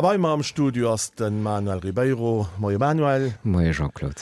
Aber immer am Studio ass den Manuel Ribeiro, Mo Manuel, Mo Jean-Claude.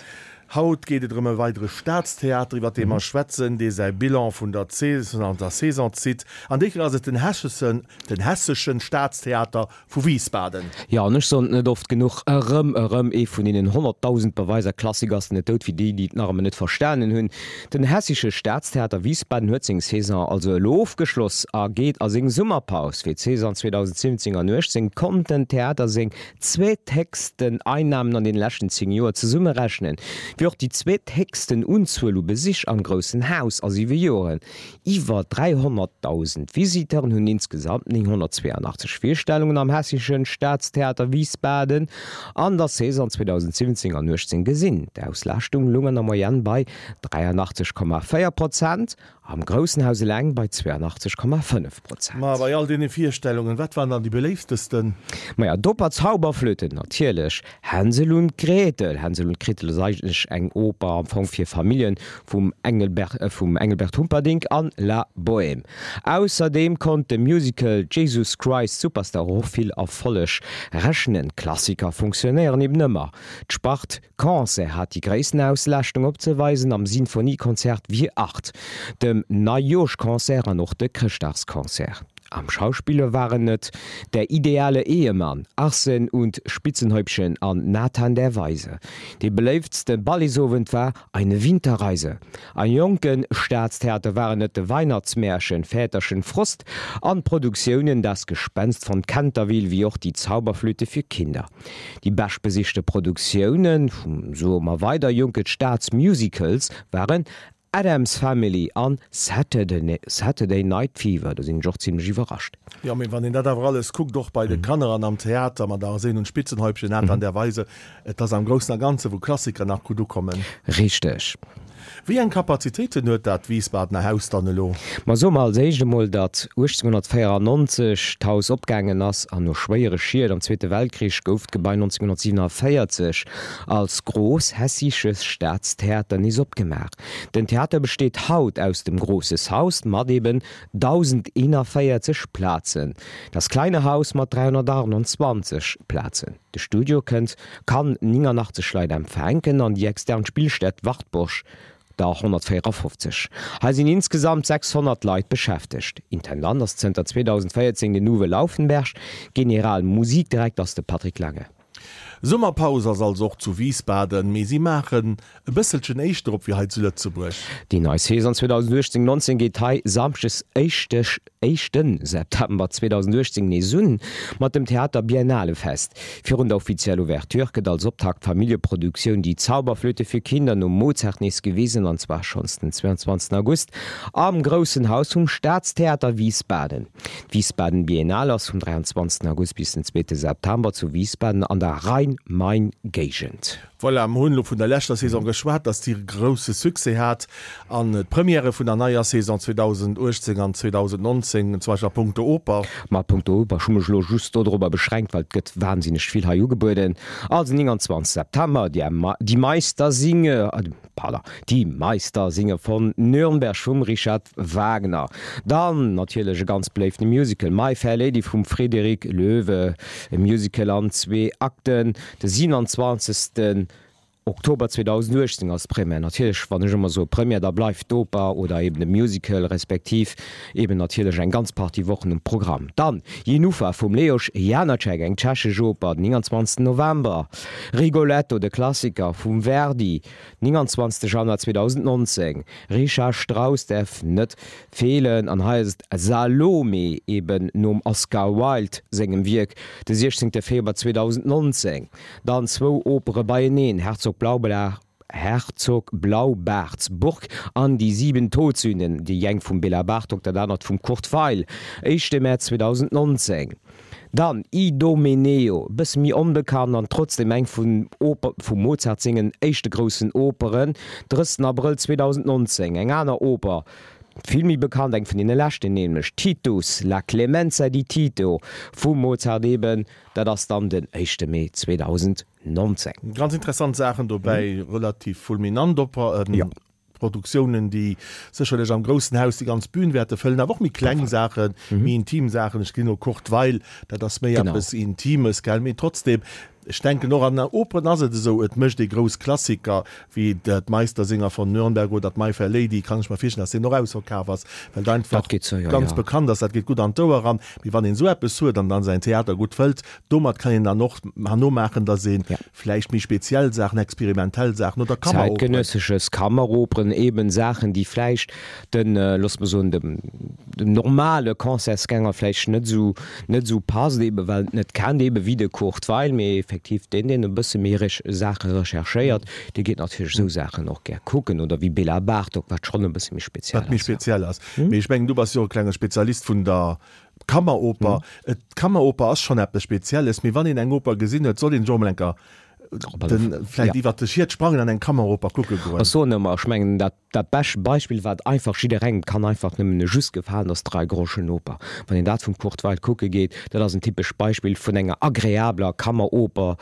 Haut gehtet rëmme weitere Staatstheater iwwer demer mhm. Schwetzen, dée sei Bilan vun der Cesen an der Saison zit, an Dichel as den Hessessen den hesseschen Staatstheater vu Wiesbaden. Ja nech son net oft genug ëm ëm e vun innen 100.000 Beweiser Klassikers net dot wie déi, die d Narme net versternen hunn. Den hessische Staatstheater Wiesbaden huezing Saison also loof geschloss a geht as eng Summerpaus fir Csan 2017 an nuch sinn Content Theater seng zwee Texten Einnahmen an den lächen Senior ze summe rechnen. Fir die zweet hexten unzuuel be sich an grossen Haus as iw Joren. Iwer 300.000 Visiteren hunn insgesamt 182 Vierstellungen am hessischen Staatstheater Wiesbaden an der Saison 2017 an 19 gesinn. Der Auslachtung lungen am Moyen bei 83,4 Prozent am großen Hause lang bei 82,5 Prozent. Ma bei all den Vierstellungen wat waren an die beleeftesten? Meier dopper Zauberflöten natierlech Hänsel und Gretel Hänsel und Gretel sech eng Oper am Fong fir Familien vum Engelberg äh, vum Engelbert Humperding an La Boem. Außerdem konnte Musical Jesus Christ Superstar hochvill erfollech rächenen Klassiker funktionieren im nëmmer. D'Spart Kanse hat die ggréessen Auslächtung opzeweisen am Sinfoniekonzert wie 8, dem Najoschkonzer noch de Christachskonzer. Am Schauspieler waren net der ideale Ehemann, Assen und Spitzenhäubchen an Nathan der Weise. Die beleftste Ballisowen war eine Winterreise. Ein jungen Staatstheater waren net de Weihnachtsmärschen väterschen Frost an Produktionen das Gespenst von Canterville wie auch die Zauberflüte für Kinder. Die baschbesichte Produktionen, so ma weiter junge Staatsmusicals waren Adams Family an Saturday, Saturday Night Fever da sind joch ziemlich überrascht. Ja wann den dat alles guckt doch bei den mhm. Kannern am Theater man da se und Spitzenhäubchen mhm. an der Weise das am großen ganze wo Klassiker nach Kudu kommen. Richtig. Wie en Kapazitéite net dat Wiesbadener Haus dann lo? Ma so mal seige moll dat 1894 taus opgängen ass an no schwéiere Schiiert am Zweite Weltkrich gouft gebei 1947 als gros hessisches Staatstheater nis opgemerk. Den Theater besteht haut aus dem Grosses Haus mat eben 1000 innerfeiertzech Plazen. Das kleine Haus mat 320 Plazen. De Studio kënnt kann ninger nach ze Schleit empfänken an die extern Spielstädt Wachtbosch Hektar 154. Ha sinn insgesamt 600 Leiit beschäftigt. Intendanterzenter 2014 de Nuwe Laufenberg, General Musikdirekt ass de Patrick Lange. Summerpauser soll soch zu Wiesbaden mesi machen e bësselschen Eichtrop wieheit zuletze brech. Die Neuseson 2018 19 Getei samches Eichtech 1. September 2016 ne Sunn mat dem Theater Biennale fest. Fi der offizielle Ouvertürket als Optakt Familieproduktionioun die Zauberflöte fir Kinder um Mozertnis gewesen an zwar schon den 22. August am großen Haus um Staatstheater Wiesbaden. Wiesbaden Biennale aus vom 23. August bis den 2. September zu Wiesbaden an der Rhein Main Gegent. Vol am Hunlo vun der Lächter Saison geschwaart, dats Di grosse Suse hat an et Premiere vun der Naier Saison 2018 an 2019 Planzing zweier Punkte Oper. Ma Punkt Oper schummelo just darüber beschränkt, weil gëtt wahnsinnig viel HUGebäuden. Also 20 September die, die Meister singe äh, Pader die Meister singe von Nürnberg Schum Richard Wagner. Dann natürlichsche ganz bleif Musical My Fair Lady vum Frederik Löwe, e Musical an zwee Akten, de 27. Oktober 2010 als Premier natürlich war immer so Premier da bleibt Dopa oder eben Musical respektiv eben natürlich ein ganz party wochen im Programm. Dann Jenufa vom Leosch Janacek eng Tschesche Joper den 20. November Rigoletto de Klassiker vom Verdi 29. Januar 2019 Richard Strauss def net fehlen an heißt Salome eben num Oscar Wild segem Wirk de 16. Februar 2019 dann zwo opere Baynen Herzog Herzog Herzog Blaubertsburg an die sieben Todsünnen, die jeng vum Billabart der Dannnert vum Kurtfeil, 1. März 2019. Dan Idomeneo bis mi onbekannt an trotz dem eng vun vum Mozartzingen éischchte grossen Operen, 3. April 2019 eng aner Oper Vimi bekannt eng vun Lächte nemech Titus la Clemenza di Tito vum Mozardeben, dat ass dann den 1. Mei 2019. Ganz interessant Sachen dobei mhm. relativ fulminant opper. Ähm, ja Produktionen die sicherlich am großen Haus die ganz Bühnenwerte füllen aber auch mit Kleinsachen mhm. Intimsachen ich gehe nur kurz weil da das mir ja bis intimes geil mir trotzdem ich denke noch an der Oper nase so et mcht die gros Klassiker wie dat Meistersinger von Nürnberg oder dat Mai Lady kann ich mal fischen das noch aus was weil einfach geht so, ja, ganz ja. bekannt das geht gut an Dauer ran wie wann den so besu dann dann sein Theater gut fällt dummer kann ihn dann noch han machen da sehen ja. vielleicht mich speziell Sachen experimentell Sachen oder kann genössisches Kammeroperen eben Sachen die fleisch den äh, los so dem, dem normale Konzersgängerfle net so net so pass weil net kann wie kurz weil mir effektiv den den e bësse meerisch Sache rechercheiert, Di geht natürlich so Sachen noch ger gucken oder wie Bill Bart wat schon bis mich speziell mich speziell ass. Hm? Ich menggen du was jo kleiner Spezialist vun der Kammeroper Et hm? Kammeroper ass schon App spezielles mir wann in eng Oper gesinnet soll den Jolenker vielleicht ja. sprangen an eng Kammeroper kuckel go. so schmengen dat dat Bech Beispiel wat einfach schiederenng kann einfach nëmmen just gefallen ass drei groschen Oper. Wann den dat vum Kurchtwald kucke geht, dat ass ein typisch Beispiel vun enger agréabler Kammeroper,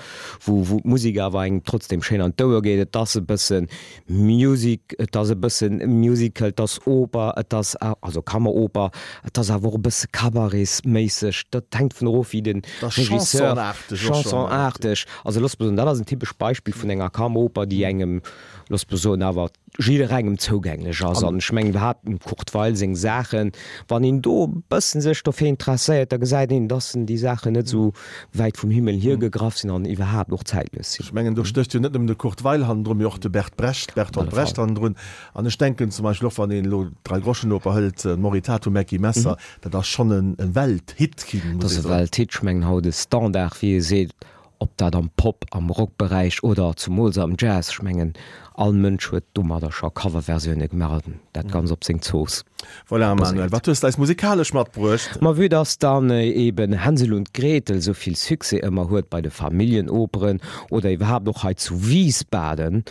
wo, wo Musiker war eng trotzdem schen an Douer gehtt, dat se bëssen Musik, dat se bëssen Musical, das Oper, das also Kammeroper, dat a wo bësse Kabaris meisech, dat tankt vun Rofi den Regisseur Chanson artigg. Also los dat as ein typisch Beispiel vun enger Kamoper, die engem los Person awer engem zouugänglech as an schmengen hat Kurtweilsinn Sachen, wann en do bëssen sech Stoff interesseiert, der gesäit hin dassen die Sache net so weit vum Himmel hier gegraf sinn an iwwer hab noch zeitless. Ich menggen durchstöcht net dem de Kurtweilhand rum Jochte Bert Brecht Bert an Brecht an run an denken zum Beispiel an den Lo drei Groschen operhëlt Moritato Macki Messer, dat das schon en Welt hit ki. Das Welt Hitschmengen haut de Standard wie seet ob dat am Pop am Rockbereich oder zum Mose am Jazz schmengen all Mënsch huet dummer der scho Coverversionioune gemerden. Dat ganz op seng zos. Voilà, Manuel wat musikalisch mat brucht? Ma wie das dann äh, eben Hänsel und Gretel soviel Suse immer huet bei de Familienoperen oder iwwer hab noch heit zu Wiesbaden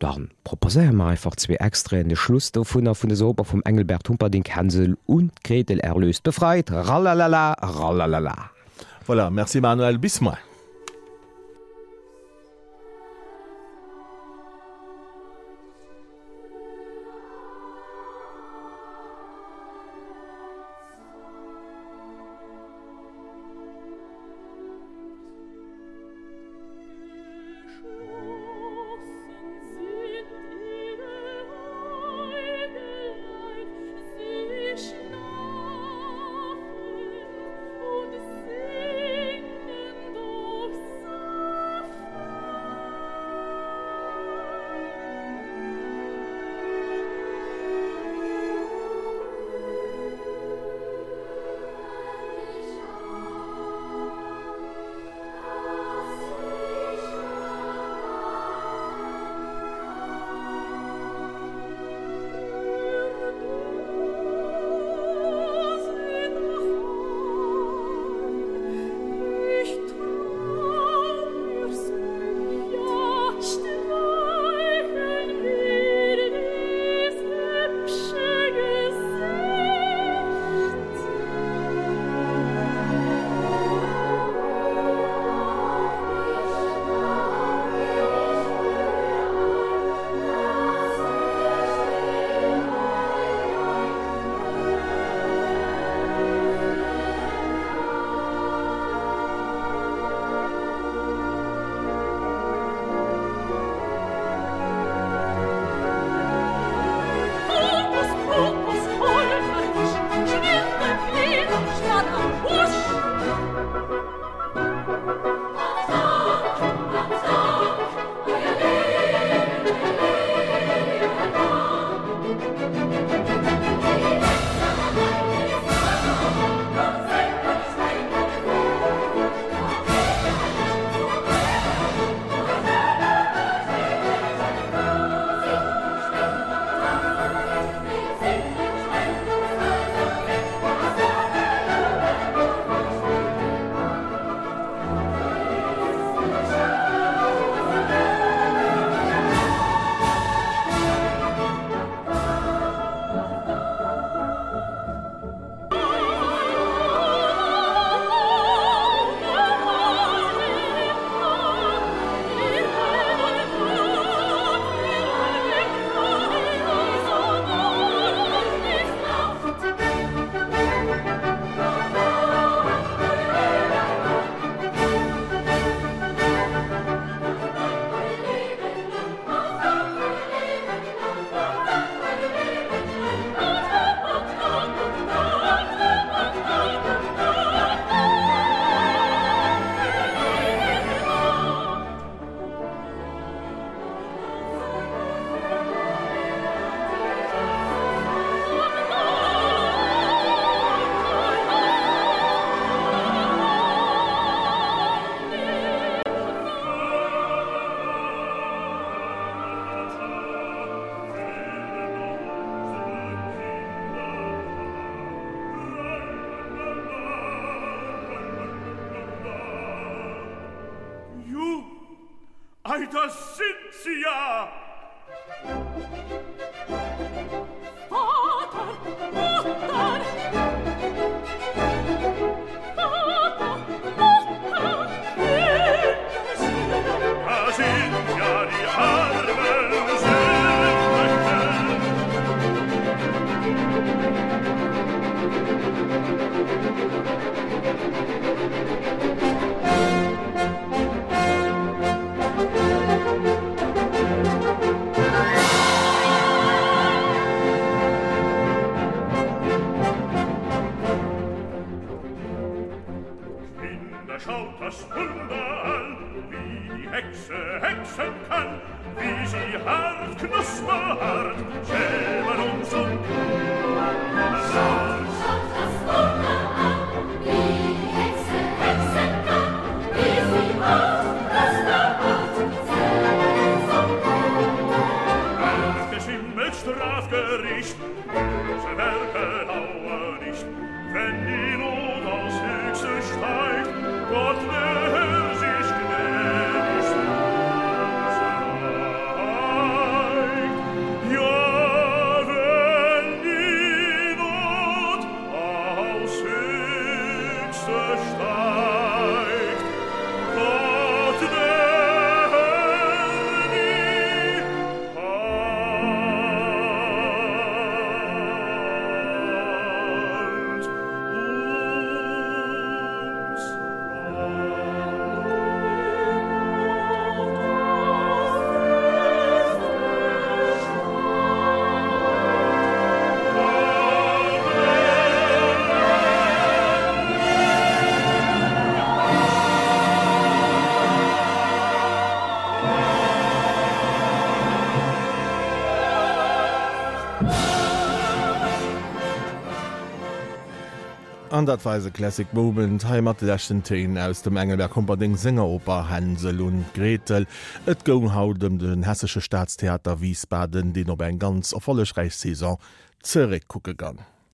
dann proposémer einfach zwe extreen de Schluss do vunner vun de Ober vum Engelbert Humperding Hänsel und Gretel erlöst befreit, Ralala ralala. Voilà, Merci Manuel Bismar. Alter Cinzia! Wie die Hexe hexen kann, wie sie hart, knusperhart, schämen uns und Geschimmelt Strafgericht, böse Werke dauer nicht, wenn die Not aus Höchste steigt, Gott der standardweise Classic Moment heimatlächten Teen aus dem Engelberg Komperding Sängeroper Hänsel und Gretel, et goun haut dem den hessesche Staatstheater Wiesbaden, den op eng ganz erfollegreichs Saison zerek kucke.